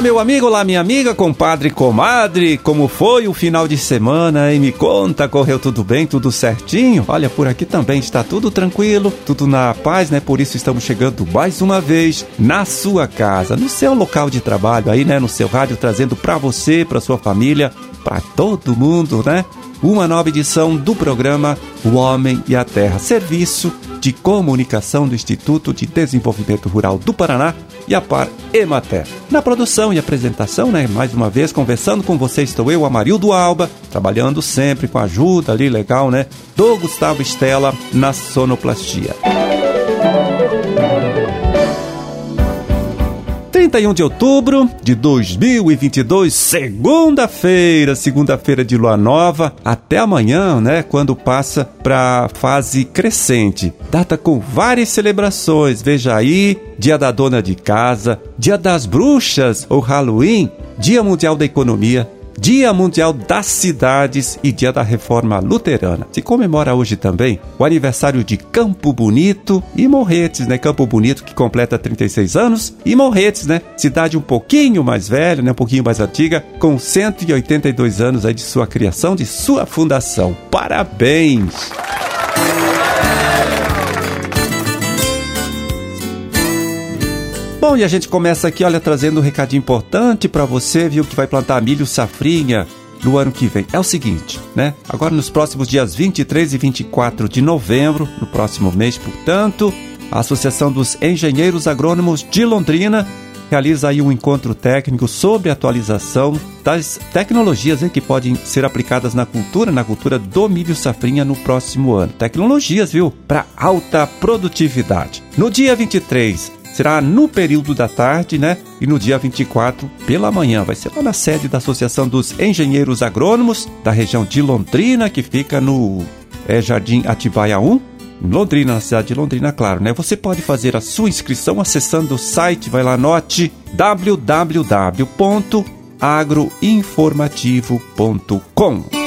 Olá, meu amigo, olá, minha amiga, compadre, comadre. Como foi o final de semana? E me conta, correu tudo bem, tudo certinho? Olha, por aqui também está tudo tranquilo, tudo na paz, né? Por isso estamos chegando mais uma vez na sua casa, no seu local de trabalho, aí, né? No seu rádio, trazendo para você, para sua família, para todo mundo, né? Uma nova edição do programa O Homem e a Terra, serviço de comunicação do Instituto de Desenvolvimento Rural do Paraná e a Par Emater. Na produção e apresentação, né, mais uma vez conversando com você estou eu, Amarildo Alba, trabalhando sempre com a ajuda ali legal, né, do Gustavo Estela na sonoplastia. 31 de outubro de 2022, segunda-feira, segunda-feira de lua nova, até amanhã, né, quando passa para fase crescente. Data com várias celebrações, veja aí, Dia da Dona de Casa, Dia das Bruxas ou Halloween, Dia Mundial da Economia, Dia Mundial das Cidades e Dia da Reforma Luterana. Se comemora hoje também o aniversário de Campo Bonito e Morretes, né? Campo Bonito que completa 36 anos e Morretes, né? Cidade um pouquinho mais velha, né? Um pouquinho mais antiga, com 182 anos aí de sua criação, de sua fundação. Parabéns! Bom, e a gente começa aqui, olha, trazendo um recadinho importante para você, viu, que vai plantar milho safrinha no ano que vem. É o seguinte, né? Agora nos próximos dias 23 e 24 de novembro, no próximo mês, portanto, a Associação dos Engenheiros Agrônomos de Londrina realiza aí um encontro técnico sobre atualização das tecnologias hein, que podem ser aplicadas na cultura, na cultura do milho safrinha no próximo ano. Tecnologias, viu? Para alta produtividade. No dia 23 será no período da tarde, né? E no dia 24 pela manhã. Vai ser lá na sede da Associação dos Engenheiros Agrônomos da região de Londrina, que fica no é, Jardim Atibaia 1. Londrina, na cidade de Londrina, claro, né? Você pode fazer a sua inscrição acessando o site, vai lá, anote www.agroinformativo.com.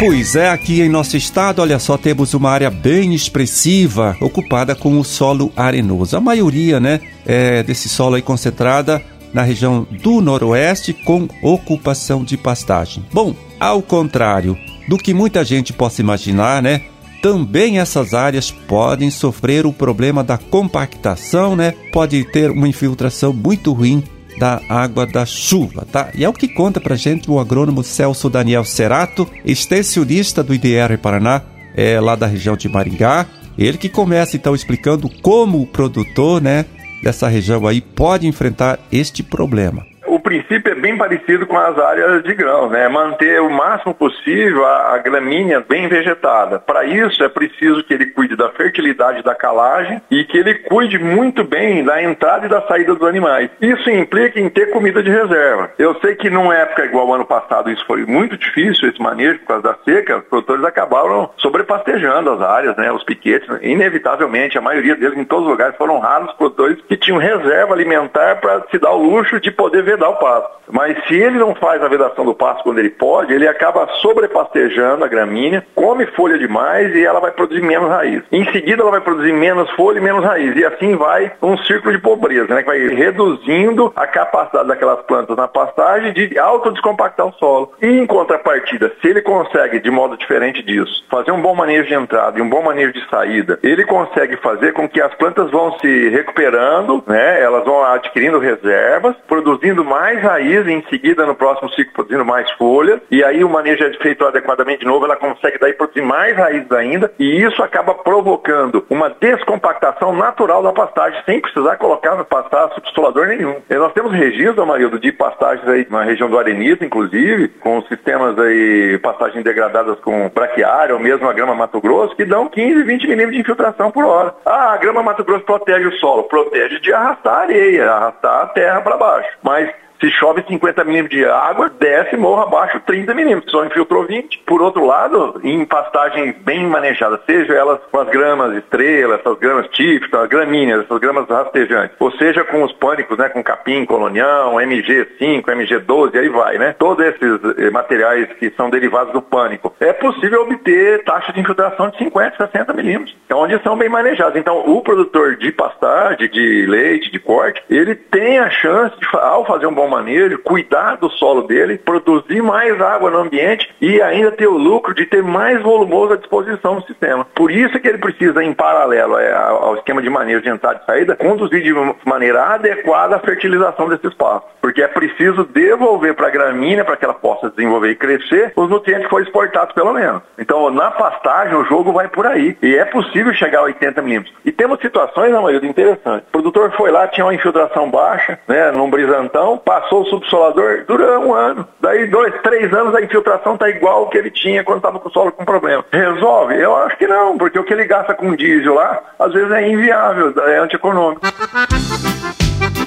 Pois é, aqui em nosso estado, olha só, temos uma área bem expressiva ocupada com o solo arenoso. A maioria, né, é desse solo aí concentrada na região do noroeste com ocupação de pastagem. Bom, ao contrário do que muita gente possa imaginar, né? Também essas áreas podem sofrer o problema da compactação, né? Pode ter uma infiltração muito ruim da água da chuva, tá? E é o que conta pra gente o agrônomo Celso Daniel Cerato, extensionista do IDR Paraná, é, lá da região de Maringá. Ele que começa então explicando como o produtor, né, dessa região aí pode enfrentar este problema o princípio é bem parecido com as áreas de grão, né? Manter o máximo possível a, a gramínea bem vegetada. Para isso é preciso que ele cuide da fertilidade da calagem e que ele cuide muito bem da entrada e da saída dos animais. Isso implica em ter comida de reserva. Eu sei que numa época igual ao ano passado isso foi muito difícil, esse manejo por causa da seca, os produtores acabaram sobrepastejando as áreas, né? Os piquetes, inevitavelmente, a maioria deles em todos os lugares foram raros os produtores que tinham reserva alimentar para se dar o luxo de poder ver vedar o pasto. Mas se ele não faz a vedação do pasto quando ele pode, ele acaba sobrepastejando a gramínea, come folha demais e ela vai produzir menos raiz. Em seguida ela vai produzir menos folha e menos raiz. E assim vai um círculo de pobreza, né? Que vai reduzindo a capacidade daquelas plantas na pastagem de autodescompactar o solo. E em contrapartida, se ele consegue, de modo diferente disso, fazer um bom manejo de entrada e um bom manejo de saída, ele consegue fazer com que as plantas vão se recuperando, né? Elas vão adquirindo reservas, produzindo mais raiz e em seguida no próximo ciclo produzindo mais folhas e aí o manejo é feito adequadamente de novo, ela consegue daí produzir mais raízes ainda e isso acaba provocando uma descompactação natural da pastagem sem precisar colocar no pastagem subsolador nenhum. E nós temos registro, Amarildo, de pastagens aí na região do Arenito, inclusive, com sistemas aí, pastagens degradadas com braquiária ou mesmo a grama Mato Grosso, que dão 15, 20 milímetros de infiltração por hora. Ah, a grama Mato Grosso protege o solo, protege de arrastar areia, arrastar a terra para baixo. Mas Se chove 50 milímetros de água, desce morro abaixo 30 milímetros, só infiltrou 20. Por outro lado, em pastagens bem manejadas, seja elas com as gramas estrelas, essas gramas típicas, gramíneas, essas gramas rastejantes, ou seja com os pânicos, né, com capim, colonião, MG5, MG12, aí vai, né? Todos esses eh, materiais que são derivados do pânico. É possível obter taxa de infiltração de 50, 60 milímetros, onde são bem manejados. Então, o produtor de pastagem, de leite, de corte, ele tem a chance de, ao fazer um bom manejo, cuidar do solo dele, produzir mais água no ambiente e ainda ter o lucro de ter mais volumoso à disposição no sistema. Por isso que ele precisa, em paralelo é, ao esquema de manejo de entrada e saída, conduzir de maneira adequada a fertilização desse espaço. Porque é preciso devolver para a gramínea, para que ela possa desenvolver e crescer, os nutrientes que foram exportados pelo menos. Então, na pastagem, o jogo vai por aí. E é possível chegar a 80 milímetros. E temos situações, na maioria, interessantes. O produtor foi lá, tinha uma infiltração baixa, né, num brisantão, passou o subsolador, dura um ano. Daí, dois, três anos, a infiltração está igual ao que ele tinha quando estava com o solo com problema. Resolve? Eu acho que não, porque o que ele gasta com diesel lá, às vezes é inviável, é antieconômico.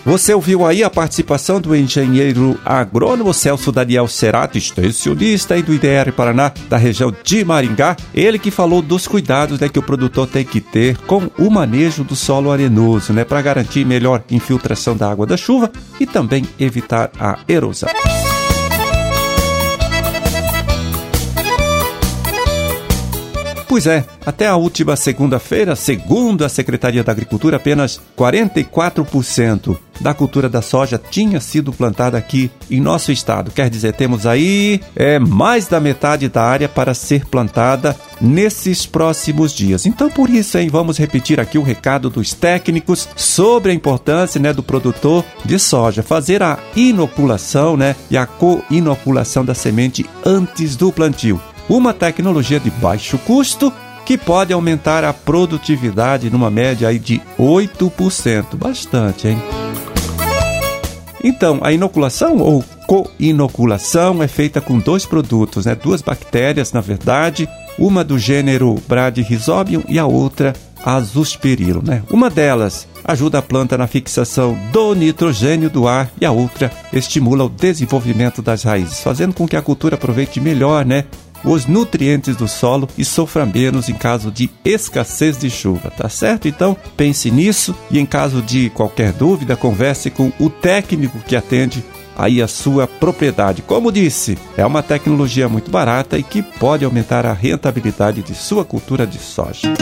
Você ouviu aí a participação do engenheiro agrônomo Celso Daniel Cerato, extensionista aí do IDR Paraná, da região de Maringá. Ele que falou dos cuidados né, que o produtor tem que ter com o manejo do solo arenoso, né, para garantir melhor infiltração da água da chuva e também evitar a erosão. Pois é, até a última segunda-feira, segundo a Secretaria da Agricultura, apenas 44% da cultura da soja tinha sido plantada aqui em nosso estado. Quer dizer, temos aí é, mais da metade da área para ser plantada nesses próximos dias. Então, por isso, hein, vamos repetir aqui o recado dos técnicos sobre a importância né, do produtor de soja fazer a inoculação né, e a co-inoculação da semente antes do plantio uma tecnologia de baixo custo que pode aumentar a produtividade numa média aí de 8%. Bastante, hein? Então, a inoculação ou co-inoculação é feita com dois produtos, né? duas bactérias, na verdade, uma do gênero Bradyrhizobium e a outra Azoosperilo. Né? Uma delas ajuda a planta na fixação do nitrogênio do ar e a outra estimula o desenvolvimento das raízes, fazendo com que a cultura aproveite melhor né, os nutrientes do solo e sofra menos em caso de escassez de chuva, tá certo? Então pense nisso e em caso de qualquer dúvida, converse com o técnico que atende aí a sua propriedade. Como disse, é uma tecnologia muito barata e que pode aumentar a rentabilidade de sua cultura de soja.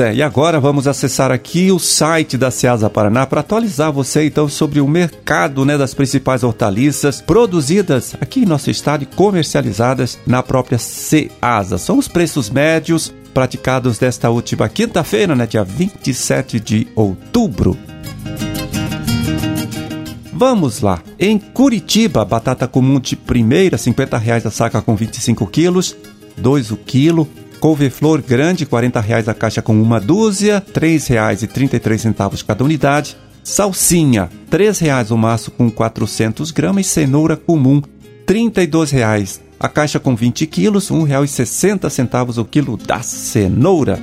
É, e agora vamos acessar aqui o site da Ceasa Paraná para atualizar você então sobre o mercado né, das principais hortaliças produzidas aqui em nosso estado e comercializadas na própria Ceasa. São os preços médios praticados desta última quinta-feira, né, dia 27 de outubro. Vamos lá. Em Curitiba, batata comum de primeira, 50 reais a saca com 25 quilos, 2 o quilo couve-flor grande, 40 reais a caixa com uma dúzia, R$ 3,33 cada unidade. Salsinha, R$ 3,00 o maço com 400 gramas. Cenoura comum, R$ 32,00 a caixa com 20 quilos, R$ 1,60 o quilo da cenoura.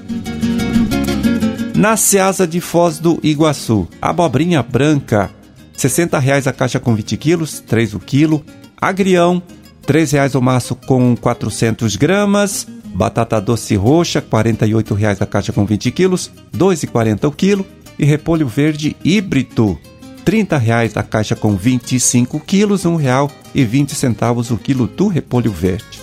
Na Seasa de Foz do Iguaçu, abobrinha branca, R$ 60,00 a caixa com 20 quilos, 3 o quilo. Agrião, R$ 3,00 o maço com 400 gramas. Batata doce roxa, R$ 48,00 a caixa com 20 quilos, R$ 2,40 o quilo. E repolho verde híbrido, R$ 30,00 a caixa com 25 quilos, R$ 1,20 o quilo do repolho verde.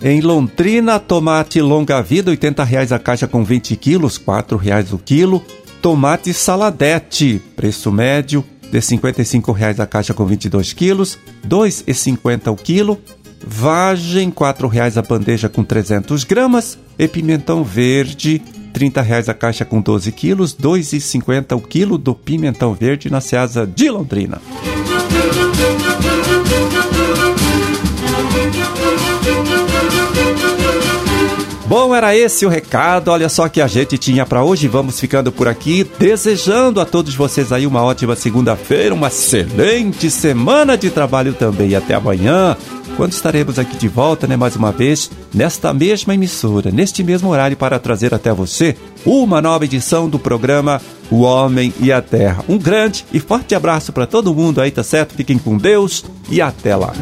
Em Londrina, tomate longa vida, R$ 80,00 a caixa com 20 quilos, R$ 4,00 o quilo. Tomate saladete, preço médio de R$ 55,00 a caixa com 22 quilos, R$ 2,50 o quilo vagem R$ 4,00 a bandeja com 300 gramas e pimentão verde R$ 30,00 a caixa com 12 quilos, R$ 2,50 o quilo do pimentão verde na Ceasa de Londrina. Bom, era esse o recado. Olha só que a gente tinha para hoje. Vamos ficando por aqui, desejando a todos vocês aí uma ótima segunda-feira, uma excelente semana de trabalho também. Até amanhã quando estaremos aqui de volta, né, mais uma vez, nesta mesma emissora, neste mesmo horário, para trazer até você uma nova edição do programa O Homem e a Terra. Um grande e forte abraço para todo mundo aí, tá certo? Fiquem com Deus e até lá.